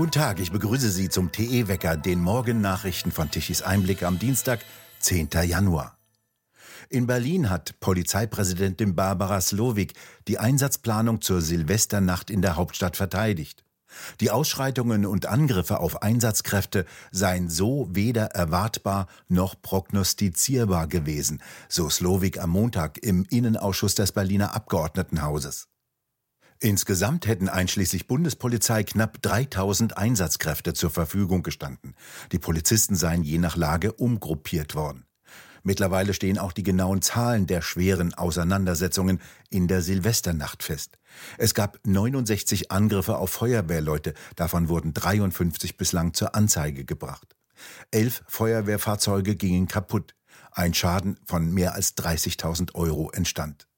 Guten Tag, ich begrüße Sie zum TE-Wecker, den Morgennachrichten von Tichys Einblick am Dienstag, 10. Januar. In Berlin hat Polizeipräsidentin Barbara Slowik die Einsatzplanung zur Silvesternacht in der Hauptstadt verteidigt. Die Ausschreitungen und Angriffe auf Einsatzkräfte seien so weder erwartbar noch prognostizierbar gewesen, so Slowik am Montag im Innenausschuss des Berliner Abgeordnetenhauses. Insgesamt hätten einschließlich Bundespolizei knapp 3000 Einsatzkräfte zur Verfügung gestanden. Die Polizisten seien je nach Lage umgruppiert worden. Mittlerweile stehen auch die genauen Zahlen der schweren Auseinandersetzungen in der Silvesternacht fest. Es gab 69 Angriffe auf Feuerwehrleute, davon wurden 53 bislang zur Anzeige gebracht. Elf Feuerwehrfahrzeuge gingen kaputt. Ein Schaden von mehr als 30.000 Euro entstand.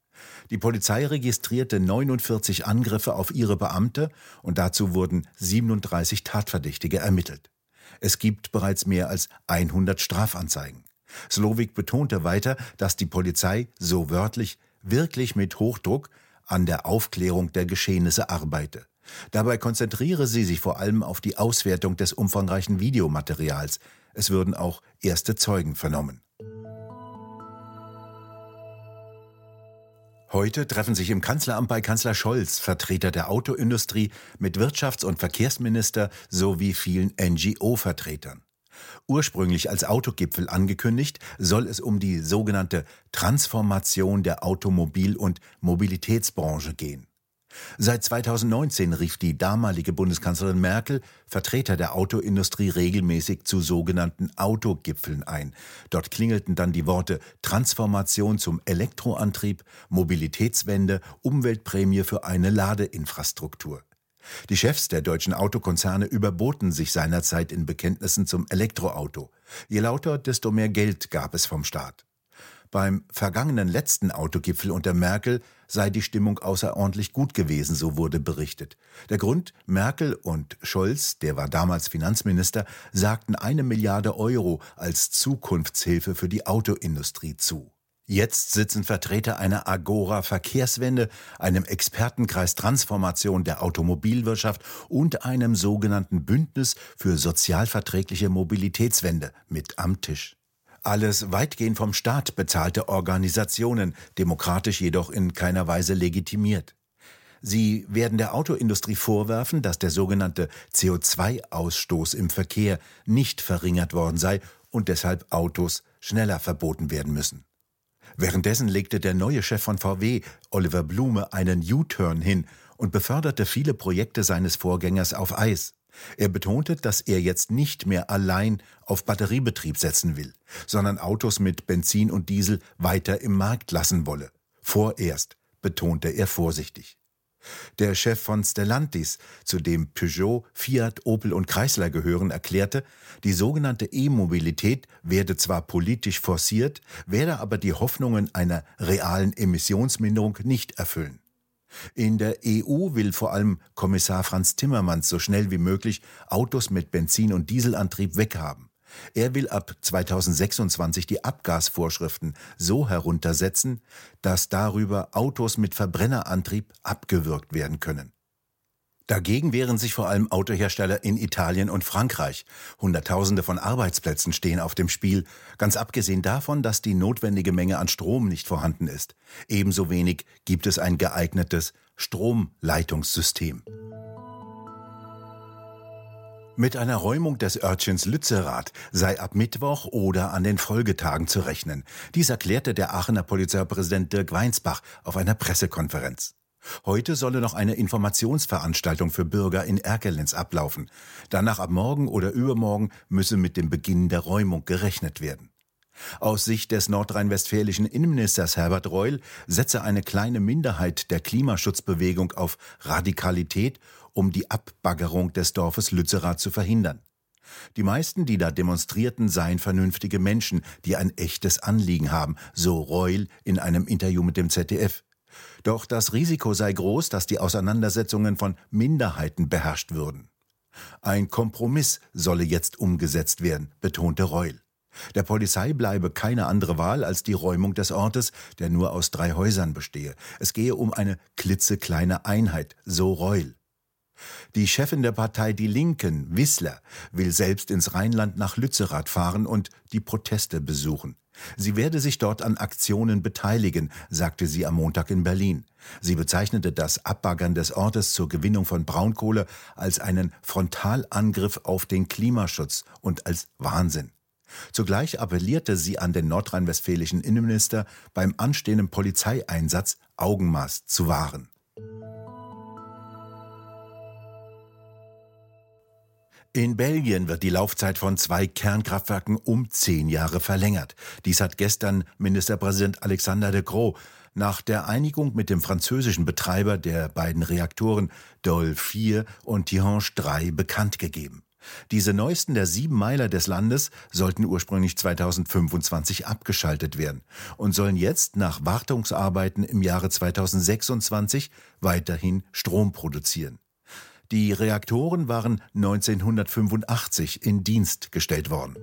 Die Polizei registrierte 49 Angriffe auf ihre Beamte und dazu wurden 37 Tatverdächtige ermittelt. Es gibt bereits mehr als 100 Strafanzeigen. Slowik betonte weiter, dass die Polizei, so wörtlich, wirklich mit Hochdruck an der Aufklärung der Geschehnisse arbeite. Dabei konzentriere sie sich vor allem auf die Auswertung des umfangreichen Videomaterials. Es würden auch erste Zeugen vernommen. Heute treffen sich im Kanzleramt bei Kanzler Scholz Vertreter der Autoindustrie mit Wirtschafts- und Verkehrsminister sowie vielen NGO-Vertretern. Ursprünglich als Autogipfel angekündigt, soll es um die sogenannte Transformation der Automobil- und Mobilitätsbranche gehen. Seit 2019 rief die damalige Bundeskanzlerin Merkel Vertreter der Autoindustrie regelmäßig zu sogenannten Autogipfeln ein. Dort klingelten dann die Worte Transformation zum Elektroantrieb, Mobilitätswende, Umweltprämie für eine Ladeinfrastruktur. Die Chefs der deutschen Autokonzerne überboten sich seinerzeit in Bekenntnissen zum Elektroauto. Je lauter, desto mehr Geld gab es vom Staat. Beim vergangenen letzten Autogipfel unter Merkel sei die Stimmung außerordentlich gut gewesen, so wurde berichtet. Der Grund, Merkel und Scholz, der war damals Finanzminister, sagten eine Milliarde Euro als Zukunftshilfe für die Autoindustrie zu. Jetzt sitzen Vertreter einer Agora Verkehrswende, einem Expertenkreis Transformation der Automobilwirtschaft und einem sogenannten Bündnis für sozialverträgliche Mobilitätswende mit am Tisch. Alles weitgehend vom Staat bezahlte Organisationen, demokratisch jedoch in keiner Weise legitimiert. Sie werden der Autoindustrie vorwerfen, dass der sogenannte CO2-Ausstoß im Verkehr nicht verringert worden sei und deshalb Autos schneller verboten werden müssen. Währenddessen legte der neue Chef von VW, Oliver Blume, einen U-Turn hin und beförderte viele Projekte seines Vorgängers auf Eis. Er betonte, dass er jetzt nicht mehr allein auf Batteriebetrieb setzen will, sondern Autos mit Benzin und Diesel weiter im Markt lassen wolle. Vorerst, betonte er vorsichtig. Der Chef von Stellantis, zu dem Peugeot, Fiat, Opel und Chrysler gehören, erklärte, die sogenannte E-Mobilität werde zwar politisch forciert, werde aber die Hoffnungen einer realen Emissionsminderung nicht erfüllen. In der EU will vor allem Kommissar Franz Timmermans so schnell wie möglich Autos mit Benzin- und Dieselantrieb weghaben. Er will ab 2026 die Abgasvorschriften so heruntersetzen, dass darüber Autos mit Verbrennerantrieb abgewürgt werden können. Dagegen wehren sich vor allem Autohersteller in Italien und Frankreich. Hunderttausende von Arbeitsplätzen stehen auf dem Spiel, ganz abgesehen davon, dass die notwendige Menge an Strom nicht vorhanden ist. Ebenso wenig gibt es ein geeignetes Stromleitungssystem. Mit einer Räumung des Örtchens Lützerath sei ab Mittwoch oder an den Folgetagen zu rechnen. Dies erklärte der Aachener Polizeipräsident Dirk Weinsbach auf einer Pressekonferenz. Heute solle noch eine Informationsveranstaltung für Bürger in Erkelenz ablaufen. Danach ab morgen oder übermorgen müsse mit dem Beginn der Räumung gerechnet werden. Aus Sicht des nordrhein-westfälischen Innenministers Herbert Reul setze eine kleine Minderheit der Klimaschutzbewegung auf Radikalität, um die Abbaggerung des Dorfes Lützerath zu verhindern. Die meisten, die da demonstrierten, seien vernünftige Menschen, die ein echtes Anliegen haben, so Reul in einem Interview mit dem ZDF. Doch das Risiko sei groß, dass die Auseinandersetzungen von Minderheiten beherrscht würden. Ein Kompromiss solle jetzt umgesetzt werden, betonte Reul. Der Polizei bleibe keine andere Wahl als die Räumung des Ortes, der nur aus drei Häusern bestehe. Es gehe um eine klitzekleine Einheit, so Reul. Die Chefin der Partei Die Linken, Wissler, will selbst ins Rheinland nach Lützerath fahren und die Proteste besuchen. Sie werde sich dort an Aktionen beteiligen, sagte sie am Montag in Berlin. Sie bezeichnete das Abbaggern des Ortes zur Gewinnung von Braunkohle als einen Frontalangriff auf den Klimaschutz und als Wahnsinn. Zugleich appellierte sie an den nordrhein-westfälischen Innenminister, beim anstehenden Polizeieinsatz Augenmaß zu wahren. In Belgien wird die Laufzeit von zwei Kernkraftwerken um zehn Jahre verlängert. Dies hat gestern Ministerpräsident Alexander de Croo nach der Einigung mit dem französischen Betreiber der beiden Reaktoren Dole 4 und Tihange 3 bekannt gegeben. Diese neuesten der sieben Meiler des Landes sollten ursprünglich 2025 abgeschaltet werden und sollen jetzt nach Wartungsarbeiten im Jahre 2026 weiterhin Strom produzieren. Die Reaktoren waren 1985 in Dienst gestellt worden.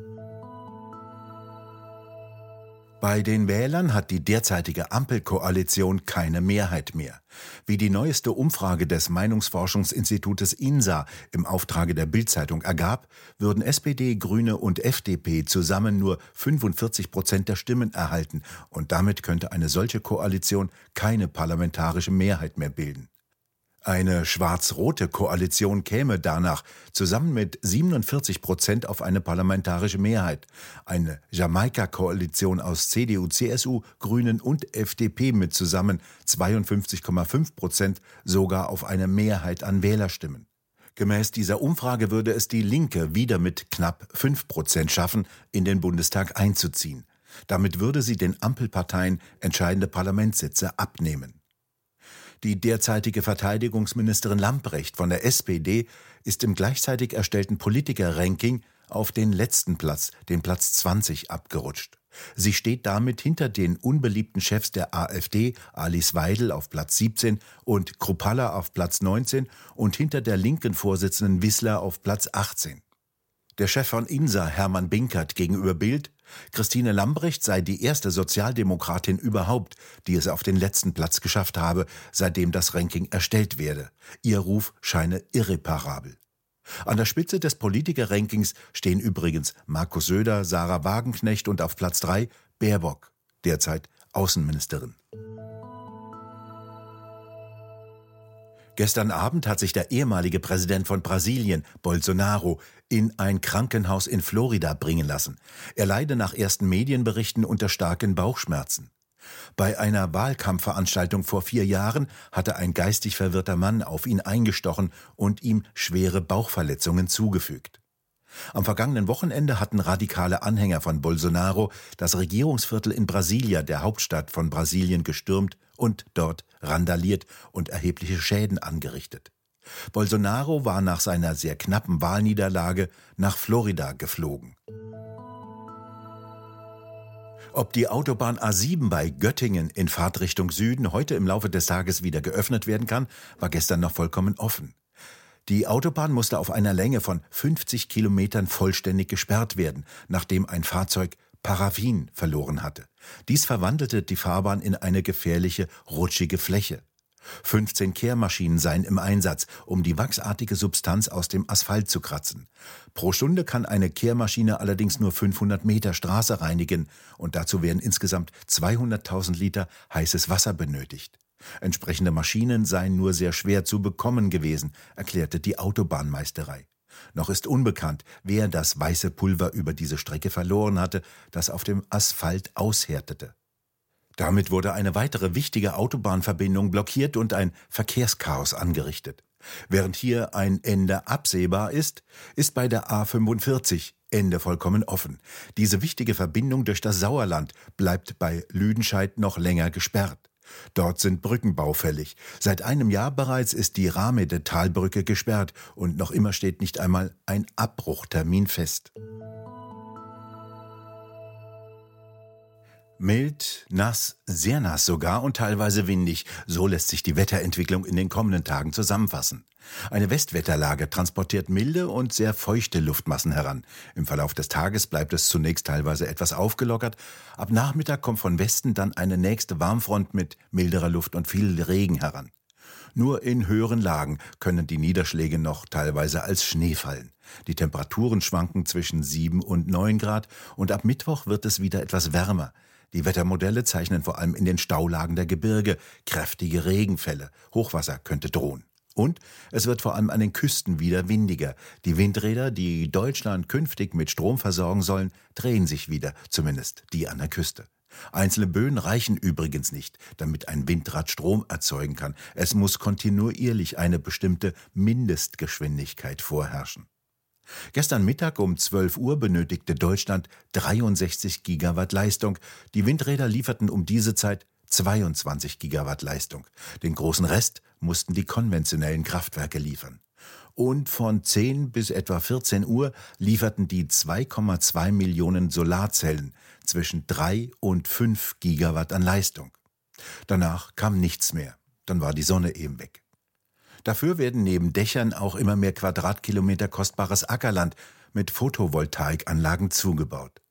Bei den Wählern hat die derzeitige Ampelkoalition keine Mehrheit mehr. Wie die neueste Umfrage des Meinungsforschungsinstitutes INSA im Auftrage der Bildzeitung ergab, würden SPD, Grüne und FDP zusammen nur 45 Prozent der Stimmen erhalten und damit könnte eine solche Koalition keine parlamentarische Mehrheit mehr bilden. Eine schwarz-rote Koalition käme danach zusammen mit 47 Prozent auf eine parlamentarische Mehrheit. Eine Jamaika-Koalition aus CDU, CSU, Grünen und FDP mit zusammen 52,5 Prozent sogar auf eine Mehrheit an Wählerstimmen. Gemäß dieser Umfrage würde es die Linke wieder mit knapp 5 Prozent schaffen, in den Bundestag einzuziehen. Damit würde sie den Ampelparteien entscheidende Parlamentssitze abnehmen. Die derzeitige Verteidigungsministerin Lamprecht von der SPD ist im gleichzeitig erstellten Politiker-Ranking auf den letzten Platz, den Platz 20, abgerutscht. Sie steht damit hinter den unbeliebten Chefs der AfD, Alice Weidel auf Platz 17 und Krupalla auf Platz 19 und hinter der linken Vorsitzenden Wissler auf Platz 18. Der Chef von INSA, Hermann Binkert, gegenüber Bild, Christine Lambrecht sei die erste Sozialdemokratin überhaupt, die es auf den letzten Platz geschafft habe, seitdem das Ranking erstellt werde. Ihr Ruf scheine irreparabel. An der Spitze des Politiker-Rankings stehen übrigens Markus Söder, Sarah Wagenknecht und auf Platz 3 Baerbock, derzeit Außenministerin. Gestern Abend hat sich der ehemalige Präsident von Brasilien, Bolsonaro, in ein Krankenhaus in Florida bringen lassen. Er leide nach ersten Medienberichten unter starken Bauchschmerzen. Bei einer Wahlkampfveranstaltung vor vier Jahren hatte ein geistig verwirrter Mann auf ihn eingestochen und ihm schwere Bauchverletzungen zugefügt. Am vergangenen Wochenende hatten radikale Anhänger von Bolsonaro das Regierungsviertel in Brasilia, der Hauptstadt von Brasilien, gestürmt und dort randaliert und erhebliche Schäden angerichtet. Bolsonaro war nach seiner sehr knappen Wahlniederlage nach Florida geflogen. Ob die Autobahn A7 bei Göttingen in Fahrtrichtung Süden heute im Laufe des Tages wieder geöffnet werden kann, war gestern noch vollkommen offen. Die Autobahn musste auf einer Länge von 50 Kilometern vollständig gesperrt werden, nachdem ein Fahrzeug Paraffin verloren hatte. Dies verwandelte die Fahrbahn in eine gefährliche, rutschige Fläche. 15 Kehrmaschinen seien im Einsatz, um die wachsartige Substanz aus dem Asphalt zu kratzen. Pro Stunde kann eine Kehrmaschine allerdings nur 500 Meter Straße reinigen und dazu werden insgesamt 200.000 Liter heißes Wasser benötigt. Entsprechende Maschinen seien nur sehr schwer zu bekommen gewesen, erklärte die Autobahnmeisterei. Noch ist unbekannt, wer das weiße Pulver über diese Strecke verloren hatte, das auf dem Asphalt aushärtete. Damit wurde eine weitere wichtige Autobahnverbindung blockiert und ein Verkehrschaos angerichtet. Während hier ein Ende absehbar ist, ist bei der A45 Ende vollkommen offen. Diese wichtige Verbindung durch das Sauerland bleibt bei Lüdenscheid noch länger gesperrt. Dort sind Brücken baufällig. Seit einem Jahr bereits ist die Ramede Talbrücke gesperrt und noch immer steht nicht einmal ein Abbruchtermin fest. Mild, nass, sehr nass sogar und teilweise windig. So lässt sich die Wetterentwicklung in den kommenden Tagen zusammenfassen. Eine Westwetterlage transportiert milde und sehr feuchte Luftmassen heran. Im Verlauf des Tages bleibt es zunächst teilweise etwas aufgelockert. Ab Nachmittag kommt von Westen dann eine nächste Warmfront mit milderer Luft und viel Regen heran. Nur in höheren Lagen können die Niederschläge noch teilweise als Schnee fallen. Die Temperaturen schwanken zwischen 7 und 9 Grad und ab Mittwoch wird es wieder etwas wärmer. Die Wettermodelle zeichnen vor allem in den Staulagen der Gebirge kräftige Regenfälle. Hochwasser könnte drohen. Und es wird vor allem an den Küsten wieder windiger. Die Windräder, die Deutschland künftig mit Strom versorgen sollen, drehen sich wieder, zumindest die an der Küste. Einzelne Böen reichen übrigens nicht, damit ein Windrad Strom erzeugen kann. Es muss kontinuierlich eine bestimmte Mindestgeschwindigkeit vorherrschen. Gestern Mittag um 12 Uhr benötigte Deutschland 63 Gigawatt Leistung. Die Windräder lieferten um diese Zeit 22 Gigawatt Leistung. Den großen Rest mussten die konventionellen Kraftwerke liefern. Und von 10 bis etwa 14 Uhr lieferten die 2,2 Millionen Solarzellen zwischen 3 und 5 Gigawatt an Leistung. Danach kam nichts mehr. Dann war die Sonne eben weg. Dafür werden neben Dächern auch immer mehr Quadratkilometer kostbares Ackerland mit Photovoltaikanlagen zugebaut.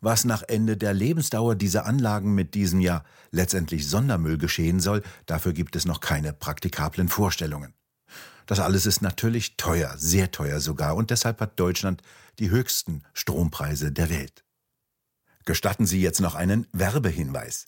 Was nach Ende der Lebensdauer dieser Anlagen mit diesem Jahr letztendlich Sondermüll geschehen soll, dafür gibt es noch keine praktikablen Vorstellungen. Das alles ist natürlich teuer, sehr teuer sogar, und deshalb hat Deutschland die höchsten Strompreise der Welt. Gestatten Sie jetzt noch einen Werbehinweis.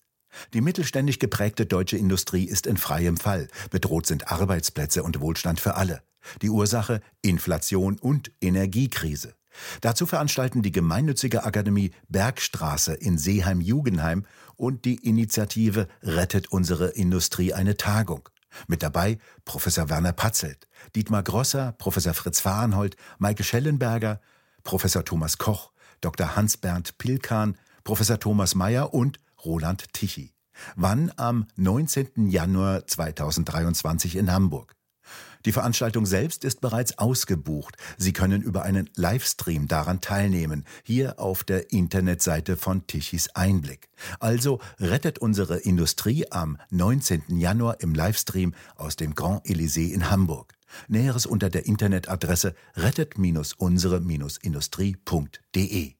Die mittelständisch geprägte deutsche Industrie ist in freiem Fall. Bedroht sind Arbeitsplätze und Wohlstand für alle. Die Ursache Inflation und Energiekrise. Dazu veranstalten die gemeinnützige Akademie Bergstraße in Seeheim-Jugenheim und die Initiative Rettet unsere Industrie eine Tagung. Mit dabei Professor Werner Patzelt, Dietmar Grosser, Professor Fritz Fahrenhold, Maike Schellenberger, Professor Thomas Koch, Dr. Hans-Bernd Pilkan, Professor Thomas Mayer und Roland Tichy. Wann? Am 19. Januar 2023 in Hamburg. Die Veranstaltung selbst ist bereits ausgebucht. Sie können über einen Livestream daran teilnehmen, hier auf der Internetseite von Tichys Einblick. Also rettet unsere Industrie am 19. Januar im Livestream aus dem Grand Elysée in Hamburg. Näheres unter der Internetadresse rettet-unsere-industrie.de.